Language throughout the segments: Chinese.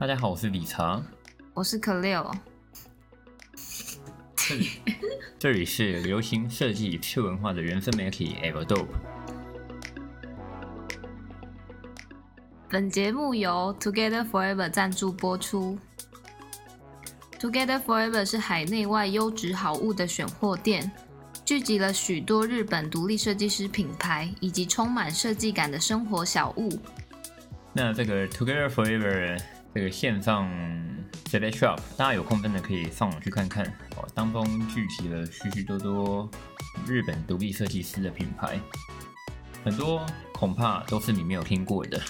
大家好，我是理查，我是可六。这里这里是流行设计吃文化的原生媒体 Everdope。本节目由 Together Forever 赞助播出。Together Forever 是海内外优质好物的选货店，聚集了许多日本独立设计师品牌以及充满设计感的生活小物。那这个 Together Forever 这个线上 Select Shop，大家有空真的可以上网去看看哦。当中聚集了许许多多日本独立设计师的品牌，很多恐怕都是你没有听过的。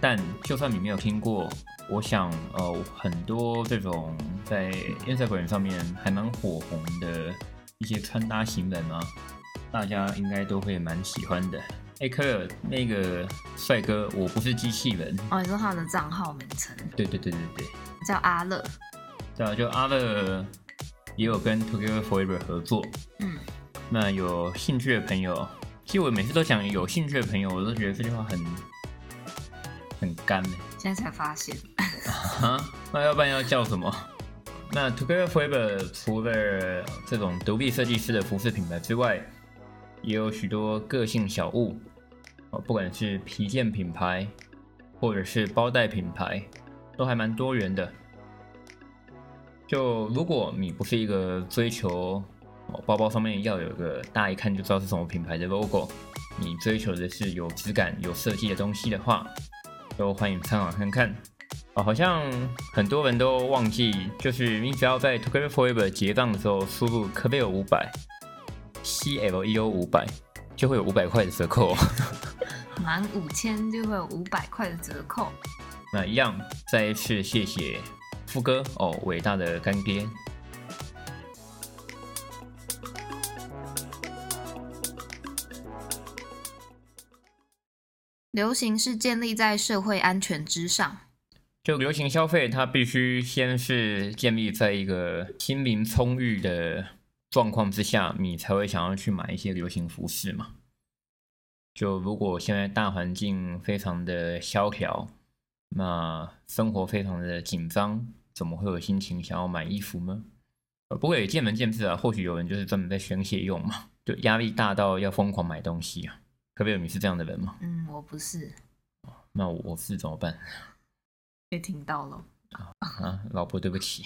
但就算你没有听过，我想呃很多这种在 Instagram 上面还蛮火红的一些穿搭型人啊，大家应该都会蛮喜欢的。哎，科尔，那个帅哥，我不是机器人。哦，你说他的账号名称？对对对对对，叫阿乐。对啊，就阿乐也有跟 Together Forever 合作。嗯，那有兴趣的朋友，其实我每次都想有兴趣的朋友，我都觉得这句话很很干呢。现在才发现。啊？那要不然要叫什么？那 Together Forever 除了这种独立设计师的服饰品牌之外，也有许多个性小物。哦，不管是皮件品牌，或者是包袋品牌，都还蛮多元的。就如果你不是一个追求包包上面要有个大家一看就知道是什么品牌的 logo，你追求的是有质感、有设计的东西的话，都欢迎参考看看。哦，好像很多人都忘记，就是你只要在 Together Forever 结账的时候输入 c l e 五百，C L E O 五百，就会有五百块的折扣。满五千就会有五百块的折扣。那一样，再一次谢谢富哥哦，伟大的干爹。流行是建立在社会安全之上，就流行消费，它必须先是建立在一个心灵充裕的状况之下，你才会想要去买一些流行服饰嘛。就如果现在大环境非常的萧条，那生活非常的紧张，怎么会有心情想要买衣服呢？呃，不过也见仁见智啊。或许有人就是专门在宣泄用嘛，就压力大到要疯狂买东西啊。可不有？你是这样的人吗？嗯，我不是。那我是怎么办？被听到了啊，老婆，对不起。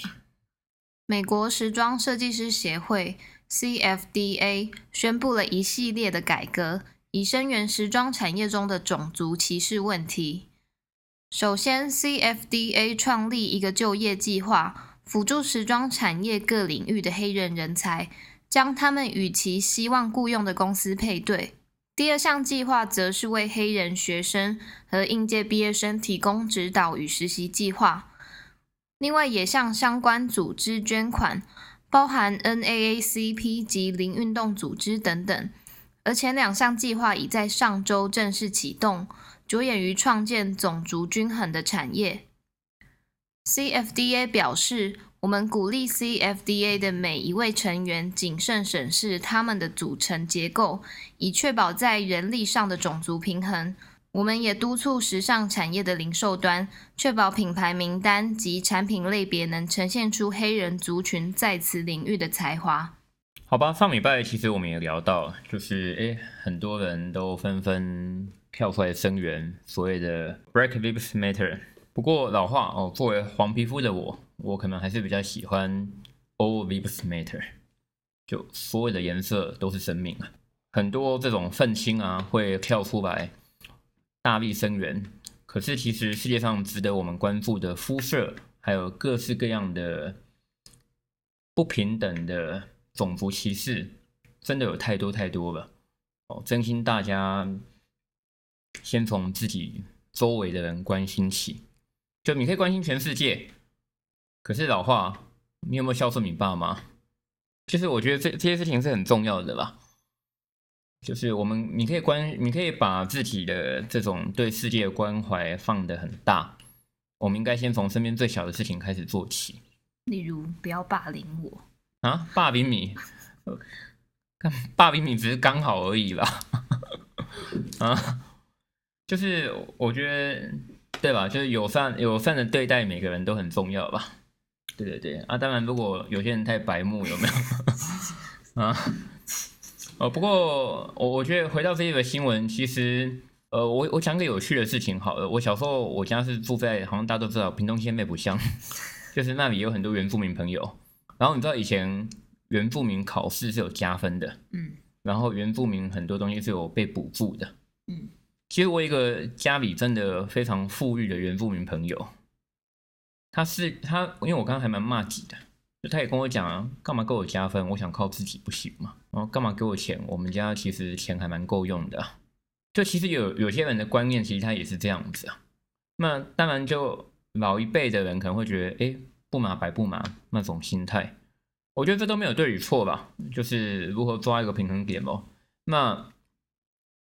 美国时装设计师协会 （CFDA） 宣布了一系列的改革。以声援时装产业中的种族歧视问题。首先，CFDA 创立一个就业计划，辅助时装产业各领域的黑人人才，将他们与其希望雇佣的公司配对。第二项计划则是为黑人学生和应届毕业生提供指导与实习计划。另外，也向相关组织捐款，包含 NAACP 及零运动组织等等。而前两项计划已在上周正式启动，着眼于创建种族均衡的产业。CFDA 表示，我们鼓励 CFDA 的每一位成员谨慎审视他们的组成结构，以确保在人力上的种族平衡。我们也督促时尚产业的零售端，确保品牌名单及产品类别能呈现出黑人族群在此领域的才华。好吧，上礼拜其实我们也聊到，就是诶，很多人都纷纷跳出来声援所谓的 Black Lives Matter。不过老话哦，作为黄皮肤的我，我可能还是比较喜欢 All Lives Matter，就所有的颜色都是生命啊。很多这种愤青啊会跳出来大力声援，可是其实世界上值得我们关注的肤色，还有各式各样的不平等的。种族歧视真的有太多太多了哦！真心大家先从自己周围的人关心起，就你可以关心全世界。可是老话，你有没有孝顺你爸妈？其实我觉得这这些事情是很重要的吧。就是我们，你可以关，你可以把自己的这种对世界的关怀放得很大。我们应该先从身边最小的事情开始做起，例如不要霸凌我。啊，霸凌你，霸凌你只是刚好而已啦。啊，就是我觉得对吧？就是友善友善的对待每个人都很重要吧？对对对啊，当然如果有些人太白目，有没有 啊？哦，不过我我觉得回到这个新闻，其实呃，我我讲个有趣的事情好了。我小时候我家是住在好像大家都知道屏东县内埔乡，就是那里有很多原住民朋友。然后你知道以前原住民考试是有加分的，嗯然后原住民很多东西是有被补助的。嗯，其实我一个家里真的非常富裕的原住民朋友，他是他，因为我刚刚还蛮骂己的，就他也跟我讲啊，干嘛给我加分？我想靠自己不行嘛？然后干嘛给我钱？我们家其实钱还蛮够用的啊。就其实有有些人的观念，其实他也是这样子啊。那当然，就老一辈的人可能会觉得，哎，不麻白不麻那种心态，我觉得这都没有对与错吧，就是如何抓一个平衡点哦。那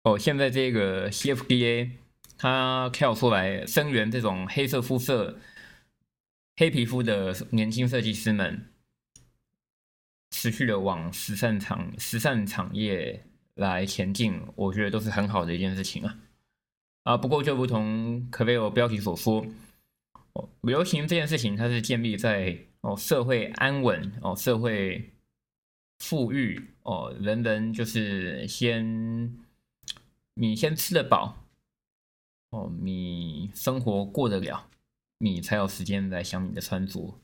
哦，现在这个 CFDA 它跳出来声援这种黑色肤色、黑皮肤的年轻设计师们，持续的往时尚产时尚产业来前进，我觉得都是很好的一件事情啊。啊，不过就如同可贝尔标题所说，哦，流行这件事情它是建立在哦社会安稳哦社会富裕哦人人就是先你先吃得饱哦，你生活过得了，你才有时间来想你的穿着。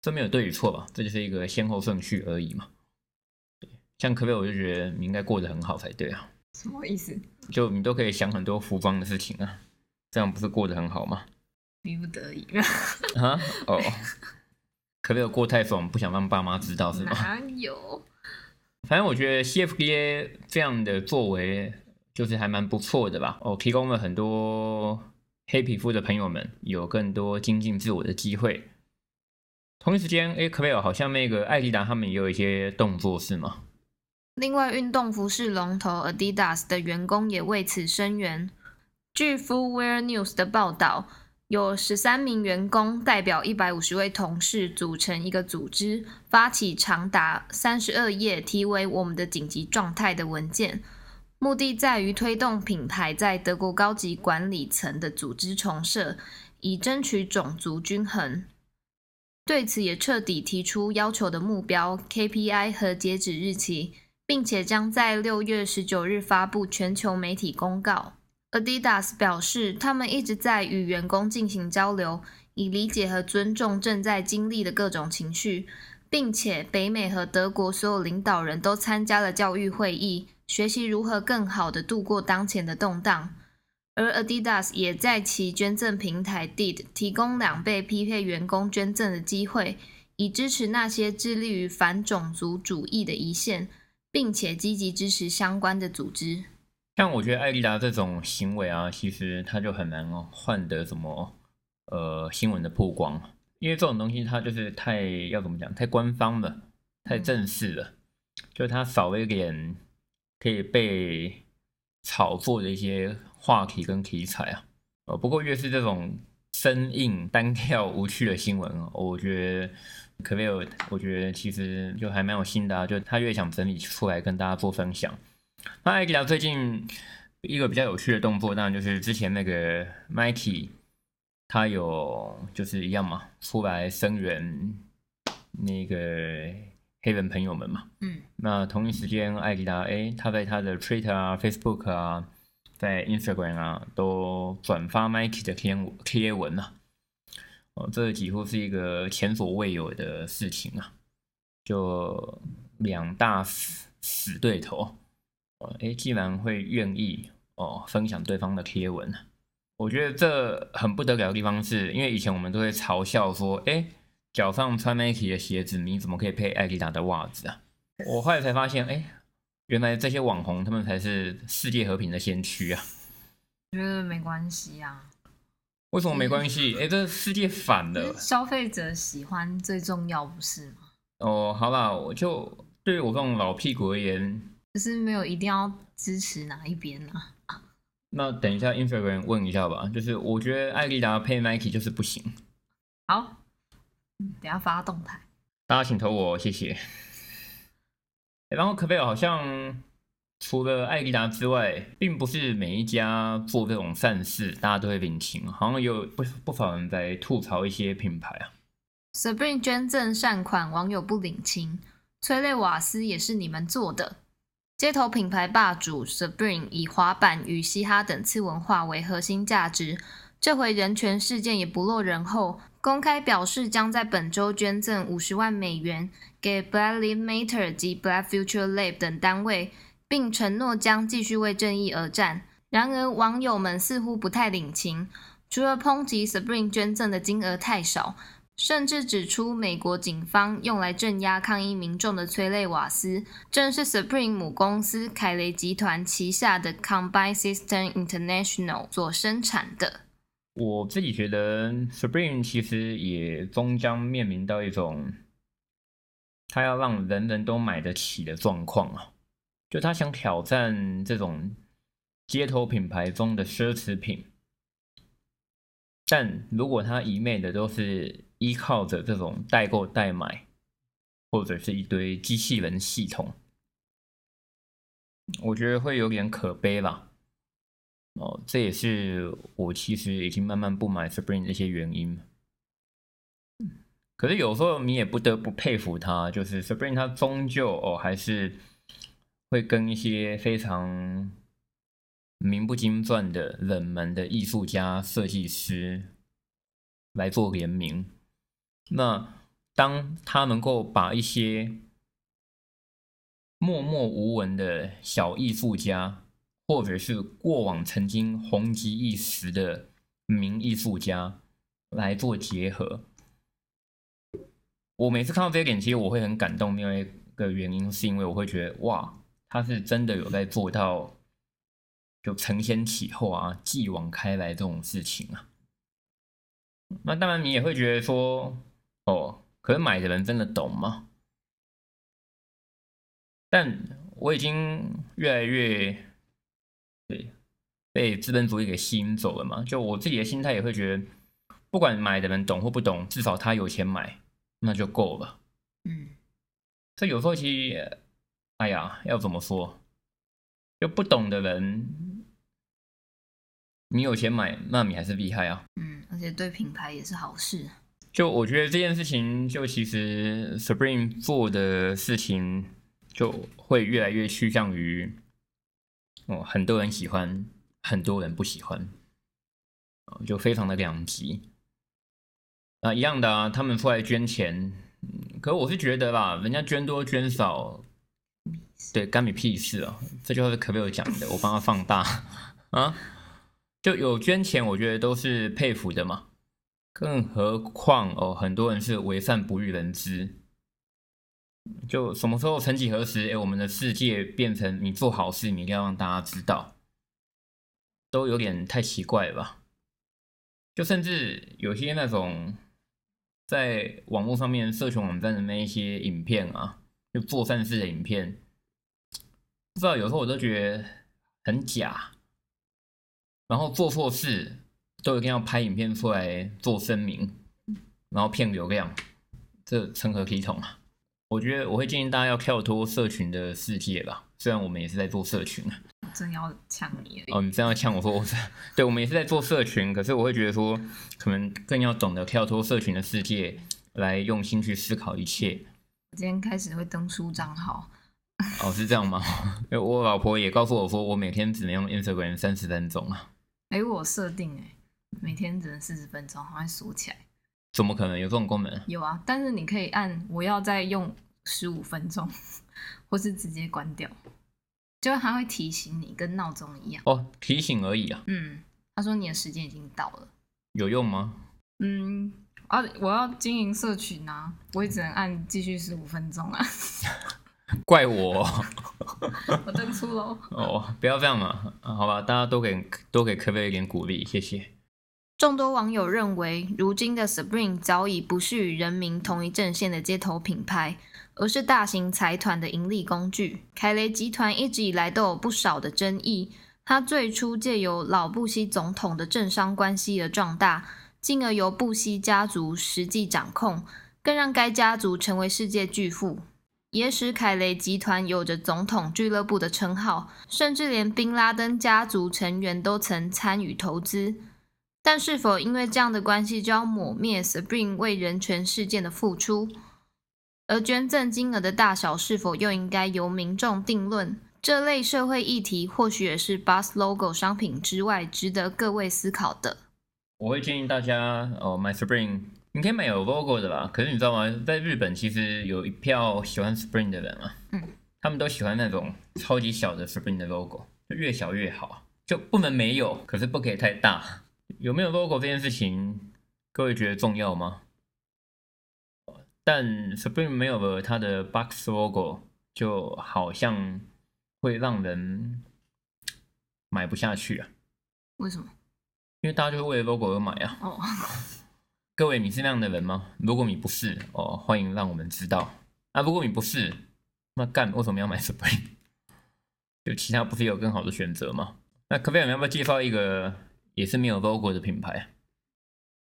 这没有对与错吧？这就是一个先后顺序而已嘛。对，像可贝尔我就觉得你应该过得很好才对啊。什么意思？就你都可以想很多服装的事情啊，这样不是过得很好吗？逼不得已。啊，哦，可不有过太爽，不想让爸妈知道是吗？哪有？反正我觉得 CFDA 这样的作为就是还蛮不错的吧。哦，提供了很多黑皮肤的朋友们有更多精进自我的机会。同一时间，哎，可贝尔好像那个艾迪达他们也有一些动作是吗？另外，运动服饰龙头 Adidas 的员工也为此声援。据 Footwear News 的报道，有十三名员工代表一百五十位同事组成一个组织，发起长达三十二页题为“我们的紧急状态”的文件，目的在于推动品牌在德国高级管理层的组织重设，以争取种族均衡。对此，也彻底提出要求的目标 KPI 和截止日期。并且将在六月十九日发布全球媒体公告。Adidas 表示，他们一直在与员工进行交流，以理解和尊重正在经历的各种情绪，并且北美和德国所有领导人都参加了教育会议，学习如何更好地度过当前的动荡。而 Adidas 也在其捐赠平台 Did 提供两倍匹配员工捐赠的机会，以支持那些致力于反种族主义的一线。并且积极支持相关的组织。像我觉得艾迪达这种行为啊，其实他就很难哦换得什么呃新闻的曝光，因为这种东西它就是太要怎么讲，太官方了，太正式了，就它少了一点可以被炒作的一些话题跟题材啊。呃，不过越是这种生硬、单调、无趣的新闻，我觉得。可没有，我觉得其实就还蛮有心的啊，就他越想整理出来跟大家做分享。那艾迪达最近一个比较有趣的动作，当然就是之前那个 Mikey，他有就是一样嘛，出来声援那个黑人朋友们嘛。嗯。那同一时间，艾迪达哎，他在他的 Twitter 啊、Facebook 啊、在 Instagram 啊，都转发 Mikey 的贴贴文啊。哦，这几乎是一个前所未有的事情啊！就两大死死对头，哦，哎，既然会愿意哦分享对方的贴文，我觉得这很不得了的地方是，因为以前我们都会嘲笑说，哎，脚上穿 Nike 的鞋子，你怎么可以配艾迪达的袜子啊？我后来才发现，哎，原来这些网红他们才是世界和平的先驱啊！觉得没关系啊。为什么没关系？哎，这世界反了。消费者喜欢最重要，不是吗？哦，好啦，我就对于我这种老屁股而言，就是没有一定要支持哪一边啊。那等一下，Instagram 问一下吧。就是我觉得艾丽达配 Nike 就是不行。好，等下发动态，大家请投我，谢谢。然后可贝尔好像除了艾迪达之外，并不是每一家做这种善事，大家都会领情。好像有不不少人在吐槽一些品牌啊。Spring 捐赠善款，网友不领情。催泪瓦斯也是你们做的。街头品牌霸主 Spring 以滑板与嘻哈等次文化为核心价值，这回人权事件也不落人后，公开表示将在本周捐赠五十万美元给 Black Lives Matter 及 Black Future Lab 等单位。并承诺将继续为正义而战。然而，网友们似乎不太领情，除了抨击 Spring 捐赠的金额太少，甚至指出美国警方用来镇压抗议民众的催泪瓦斯，正是 Supreme 母公司凯雷集团旗下的 Combine System International 所生产的。我自己觉得，Supreme 其实也终将面临到一种，他要让人人都买得起的状况啊。就他想挑战这种街头品牌中的奢侈品，但如果他一昧的都是依靠着这种代购代买，或者是一堆机器人系统，我觉得会有点可悲吧。哦，这也是我其实已经慢慢不买 Spring 的一些原因。可是有时候你也不得不佩服他，就是 Spring 他终究哦还是。会跟一些非常名不经传的冷门的艺术家、设计师来做联名。那当他能够把一些默默无闻的小艺术家，或者是过往曾经红极一时的名艺术家来做结合，我每次看到这一点，其实我会很感动。另外一个原因是因为我会觉得，哇！他是真的有在做到，就承先启后啊，继往开来这种事情啊。那当然，你也会觉得说，哦，可是买的人真的懂吗？但我已经越来越对被资本主义给吸引走了嘛。就我自己的心态也会觉得，不管买的人懂或不懂，至少他有钱买，那就够了。嗯，所以有时候其实。哎呀，要怎么说？就不懂的人，你有钱买，那你还是厉害啊。嗯，而且对品牌也是好事。就我觉得这件事情，就其实 Spring 做的事情，就会越来越趋向于，哦，很多人喜欢，很多人不喜欢，就非常的两极。啊，一样的啊，他们出来捐钱，可我是觉得吧，人家捐多捐少。对，干你屁事啊！这句话是可贝尔讲的，我帮他放大 啊。就有捐钱，我觉得都是佩服的嘛。更何况哦，很多人是为善不欲人知。就什么时候，曾几何时，哎，我们的世界变成你做好事，你一定要让大家知道，都有点太奇怪了吧？就甚至有些那种在网络上面、社群网站的那一些影片啊。就做善事的影片，不知道有时候我都觉得很假，然后做错事都一定要拍影片出来做声明，然后骗流量，这成何体统啊？我觉得我会建议大家要跳脱社群的世界吧，虽然我们也是在做社群啊。真要呛你哦，你真要呛我说我是，对我们也是在做社群，可是我会觉得说，可能更要懂得跳脱社群的世界，来用心去思考一切。我今天开始会登书账号哦，是这样吗？我老婆也告诉我说，我每天只能用 Instagram 三十分钟啊。哎，我设定哎，每天只能四十分钟，好像锁起来。怎么可能有这种功能？有啊，但是你可以按我要再用十五分钟，或是直接关掉，就它会提醒你，跟闹钟一样。哦，提醒而已啊。嗯，他说你的时间已经到了。有用吗？嗯。啊！我要经营社群啊，我也只能按继续十五分钟啊。怪我，我登出喽。哦，不要这样嘛，好吧，大家都给都给科贝一点鼓励，谢谢。众多网友认为，如今的 Spring 早已不是与人民同一阵线的街头品牌，而是大型财团的盈利工具。凯雷集团一直以来都有不少的争议，它最初借由老布希总统的政商关系而壮大。进而由布希家族实际掌控，更让该家族成为世界巨富。也使凯雷集团有着“总统俱乐部”的称号，甚至连宾拉登家族成员都曾参与投资。但是否因为这样的关系就要抹灭 Spring 为人权事件的付出？而捐赠金额的大小是否又应该由民众定论？这类社会议题或许也是 Bus Logo 商品之外值得各位思考的。我会建议大家哦买 Spring，你可以买有 logo 的吧。可是你知道吗？在日本其实有一票喜欢 Spring 的人啊，嗯，他们都喜欢那种超级小的 Spring 的 logo，就越小越好，就不能没有，可是不可以太大。有没有 logo 这件事情，各位觉得重要吗？但 Supreme 没有了它的 box logo，就好像会让人买不下去啊。为什么？因为大家就是为了 logo 而买啊。哦。各位，你是那样的人吗？如果你不是哦，欢迎让我们知道。啊，如果你不是，那干为什么要买 Supreme？就其他不是有更好的选择吗？那可不可以要不要介绍一个？也是没有 logo 的品牌。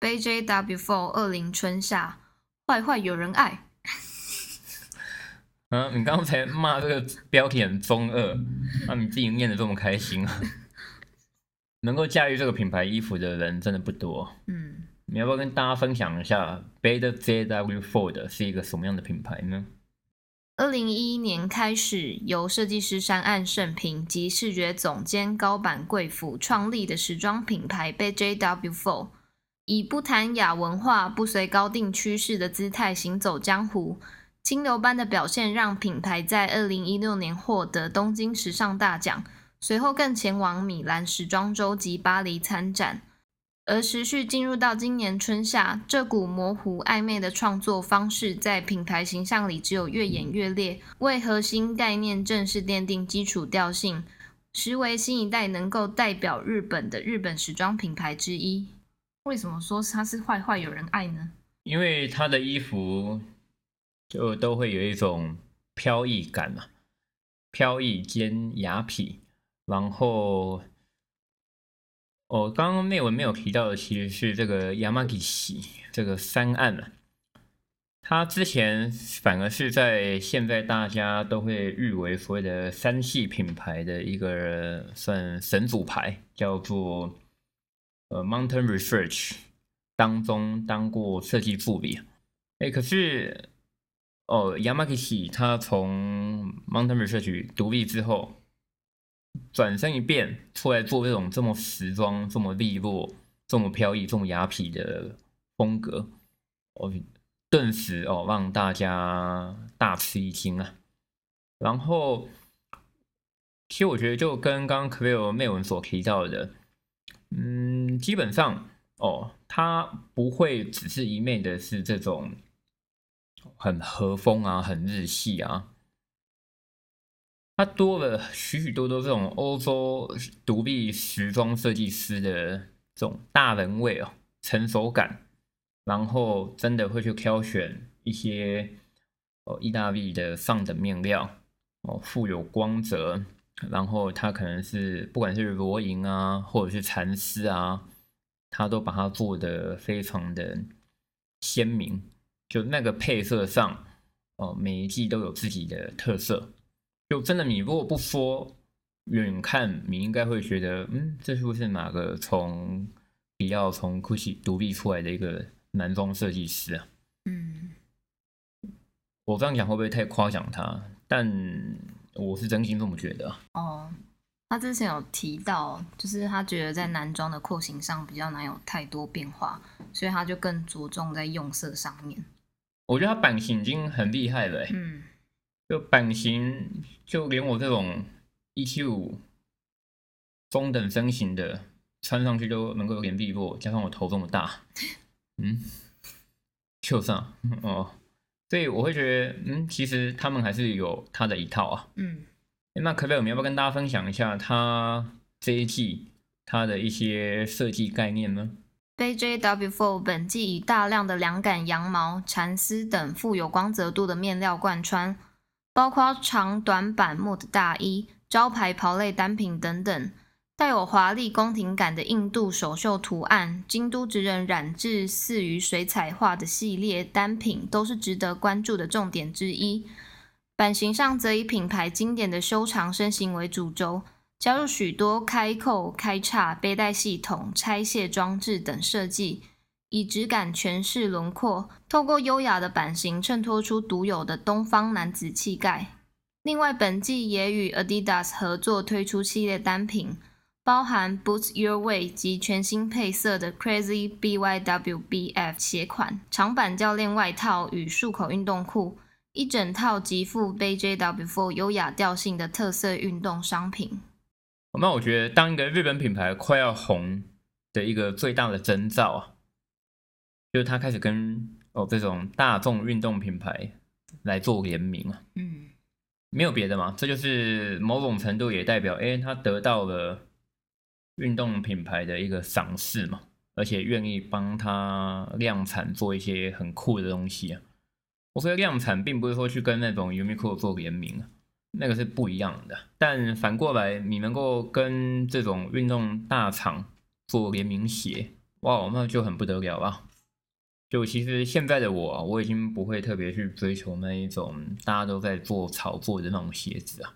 BJW Four 二零春夏，坏坏有人爱。嗯，你刚才骂这个标题很中二，那你自己念的这么开心啊？能够驾驭这个品牌衣服的人真的不多。嗯，你要不要跟大家分享一下，BJW Four 的是一个什么样的品牌呢？二零一一年开始，由设计师山岸胜平及视觉总监高坂贵辅创立的时装品牌 bjwfour 以不谈雅文化、不随高定趋势的姿态行走江湖。清流般的表现让品牌在二零一六年获得东京时尚大奖，随后更前往米兰时装周及巴黎参展。而持续进入到今年春夏，这股模糊暧昧的创作方式在品牌形象里只有越演越烈，为核心概念正式奠定基础调性，实为新一代能够代表日本的日本时装品牌之一。为什么说它是坏坏有人爱呢？因为它的衣服就都会有一种飘逸感嘛，飘逸兼雅痞，然后。哦，刚刚内文没有提到的其实是这个 Yamagishi 这个三案啊，它之前反而是在现在大家都会誉为所谓的三系品牌的一个算神主牌，叫做呃 Mountain Research 当中当过设计助理。哎，可是哦 Yamagishi 他从 Mountain Research 独立之后。转身一变，出来做这种这么时装、这么利落、这么飘逸、这么雅痞的风格，哦，顿时哦让大家大吃一惊啊！然后，其实我觉得就跟刚刚 c l a r 内文所提到的，嗯，基本上哦，它不会只是一昧的是这种很和风啊、很日系啊。它多了许许多多这种欧洲独立时装设计师的这种大人味哦，成熟感，然后真的会去挑选一些哦意大利的上等面料哦，富有光泽，然后它可能是不管是罗银啊，或者是蚕丝啊，它都把它做的非常的鲜明，就那个配色上哦，每一季都有自己的特色。就真的，你如果不说，远看你应该会觉得，嗯，这是不是哪个从比较从 Gucci 独立出来的一个男装设计师啊？嗯，我这样讲会不会太夸奖他？但我是真心这么觉得。哦，他之前有提到，就是他觉得在男装的廓形上比较难有太多变化，所以他就更着重在用色上面。我觉得他版型已经很厉害了，嗯。就版型，就连我这种一七五中等身形的，穿上去都能够有点利落，加上我头这么大，嗯，就上哦，所以我会觉得，嗯，其实他们还是有他的一套啊，嗯，那可贝尔，你要不要跟大家分享一下他这一季他的一些设计概念呢？BJW4 本季以大量的凉感羊毛、蚕丝等富有光泽度的面料贯穿。包括长短版墨的大衣、招牌袍类单品等等，带有华丽宫廷感的印度首绣图案、京都职人染制似于水彩画的系列单品，都是值得关注的重点之一。版型上则以品牌经典的修长身形为主轴，加入许多开扣、开叉、背带系统、拆卸装置等设计，以质感诠释轮廓。透过优雅的版型，衬托出独有的东方男子气概。另外，本季也与 Adidas 合作推出系列单品，包含 Boots Your Way 及全新配色的 Crazy BYWBF 鞋款、长版教练外套与束口运动裤。一整套极富 BJW4 优雅调性的特色运动商品。那我觉得，当一个日本品牌快要红的一个最大的征兆啊，就是他开始跟哦这种大众运动品牌来做联名啊。嗯，没有别的嘛，这就是某种程度也代表，哎，他得到了运动品牌的一个赏识嘛，而且愿意帮他量产做一些很酷的东西啊。我说量产并不是说去跟那种 Uniqlo 做联名啊那个是不一样的。但反过来，你能够跟这种运动大厂做联名鞋，哇，那就很不得了啊！就其实现在的我，我已经不会特别去追求那一种大家都在做炒作的那种鞋子啊，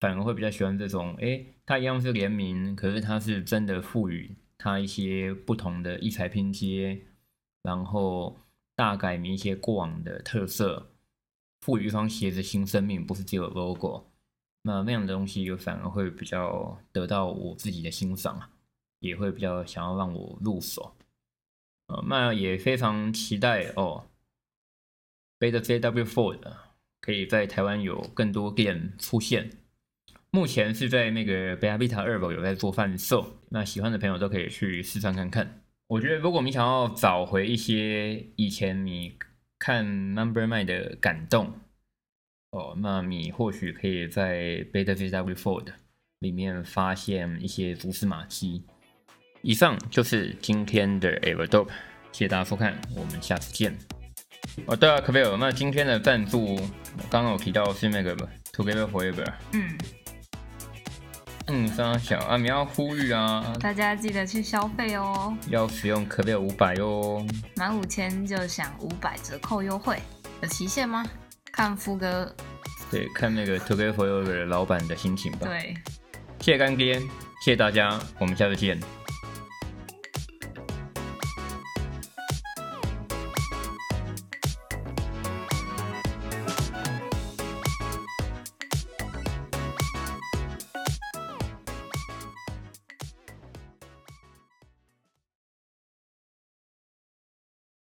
反而会比较喜欢这种，哎，它一样是联名，可是它是真的赋予它一些不同的异彩拼接，然后。大改名一些过往的特色，赋予一双鞋子新生命，不是只有 logo，那那样的东西就反而会比较得到我自己的欣赏啊，也会比较想要让我入手。呃，那也非常期待哦，Beta JW Four 可以在台湾有更多店出现。目前是在那个 Beta Vita 二有在做贩售，那喜欢的朋友都可以去试穿看看。我觉得，如果你想要找回一些以前你看 Number Nine 的感动，哦，那你或许可以在 Beta JW Fold 里面发现一些蛛丝马迹。以上就是今天的 Everdope，谢谢大家收看，我们下次见。哦，对啊，可贝尔，那今天的赞助刚刚有提到是那个 Together Forever，嗯。嗯，三小啊，你要呼吁啊，大家记得去消费哦，要使用可贝五百哟，满五千就享五百折扣优惠，有期限吗？看富哥，对，看那个 Together 的老板的心情吧。对，谢谢干爹，谢谢大家，我们下次见。